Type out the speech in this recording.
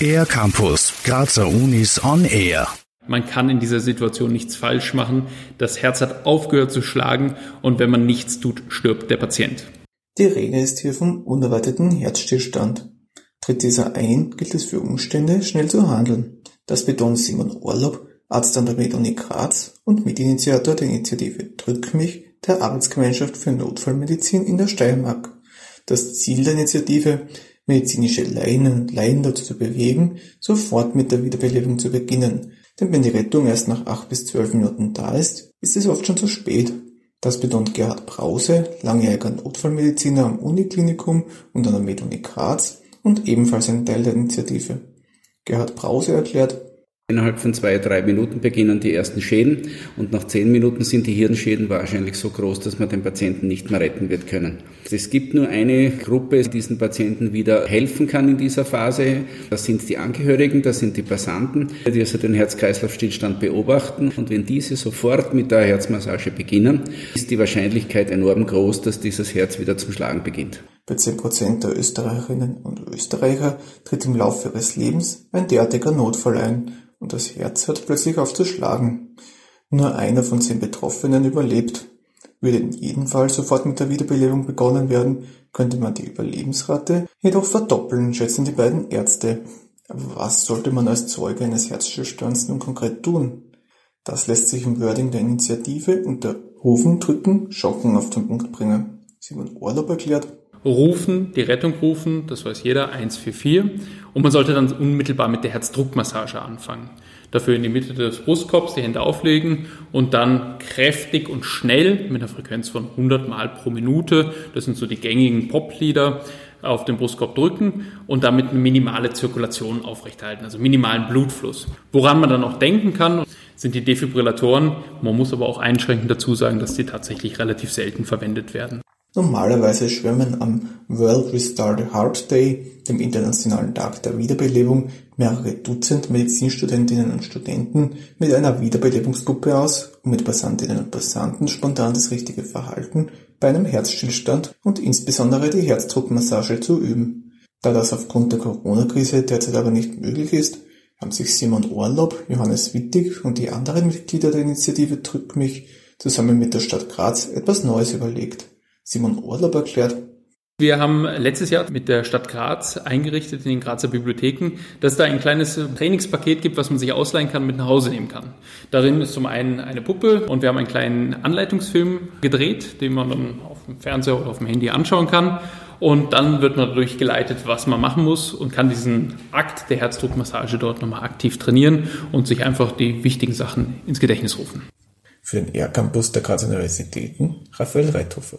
Air Campus, Grazer Unis on Air. Man kann in dieser Situation nichts falsch machen. Das Herz hat aufgehört zu schlagen und wenn man nichts tut, stirbt der Patient. Die Rede ist hier vom unerwarteten Herzstillstand. Tritt dieser ein, gilt es für Umstände, schnell zu handeln. Das betont Simon Orlob, Arzt an der Med-Uni Graz und Mitinitiator der Initiative Drück mich der Arbeitsgemeinschaft für Notfallmedizin in der Steiermark. Das Ziel der Initiative, medizinische Laien und Laien dazu zu bewegen, sofort mit der Wiederbelebung zu beginnen, denn wenn die Rettung erst nach acht bis zwölf Minuten da ist, ist es oft schon zu spät. Das betont Gerhard Brause, langjähriger Notfallmediziner am Uniklinikum und an der Med-Uni Graz und ebenfalls ein Teil der Initiative. Gerhard Brause erklärt, Innerhalb von zwei, drei Minuten beginnen die ersten Schäden und nach zehn Minuten sind die Hirnschäden wahrscheinlich so groß, dass man den Patienten nicht mehr retten wird können. Es gibt nur eine Gruppe, die diesen Patienten wieder helfen kann in dieser Phase. Das sind die Angehörigen, das sind die Passanten, die also den Herz-Kreislauf-Stillstand beobachten. Und wenn diese sofort mit der Herzmassage beginnen, ist die Wahrscheinlichkeit enorm groß, dass dieses Herz wieder zum Schlagen beginnt. Bei zehn Prozent der Österreicherinnen und Österreicher tritt im Laufe ihres Lebens ein derartiger Notfall ein und das Herz hört plötzlich auf zu schlagen. Nur einer von zehn Betroffenen überlebt. Würde in jedem Fall sofort mit der Wiederbelebung begonnen werden, könnte man die Überlebensrate jedoch verdoppeln, schätzen die beiden Ärzte. Was sollte man als Zeuge eines Herzstillstands nun konkret tun? Das lässt sich im Wording der Initiative unter Rufen, Drücken, Schocken auf den Punkt bringen. Simon Orlob erklärt, rufen, die Rettung rufen, das weiß jeder, 144. Und man sollte dann unmittelbar mit der Herzdruckmassage anfangen. Dafür in die Mitte des Brustkorbs die Hände auflegen und dann kräftig und schnell mit einer Frequenz von 100 Mal pro Minute, das sind so die gängigen Poplieder, auf den Brustkorb drücken und damit eine minimale Zirkulation aufrechterhalten, also minimalen Blutfluss. Woran man dann auch denken kann, sind die Defibrillatoren. Man muss aber auch einschränkend dazu sagen, dass die tatsächlich relativ selten verwendet werden. Normalerweise schwimmen am World Restart Heart Day, dem Internationalen Tag der Wiederbelebung, mehrere Dutzend Medizinstudentinnen und Studenten mit einer Wiederbelebungsgruppe aus, um mit Passantinnen und Passanten spontan das richtige Verhalten bei einem Herzstillstand und insbesondere die Herzdruckmassage zu üben. Da das aufgrund der Corona-Krise derzeit aber nicht möglich ist, haben sich Simon Orlob, Johannes Wittig und die anderen Mitglieder der Initiative Drück mich zusammen mit der Stadt Graz etwas Neues überlegt. Simon Orlob erklärt, wir haben letztes Jahr mit der Stadt Graz eingerichtet in den Grazer Bibliotheken, dass es da ein kleines Trainingspaket gibt, was man sich ausleihen kann, mit nach Hause nehmen kann. Darin ist zum einen eine Puppe und wir haben einen kleinen Anleitungsfilm gedreht, den man dann auf dem Fernseher oder auf dem Handy anschauen kann. Und dann wird man dadurch geleitet, was man machen muss und kann diesen Akt der Herzdruckmassage dort nochmal aktiv trainieren und sich einfach die wichtigen Sachen ins Gedächtnis rufen. Für den R-Campus der Grazer Universitäten Raphael Reithofer.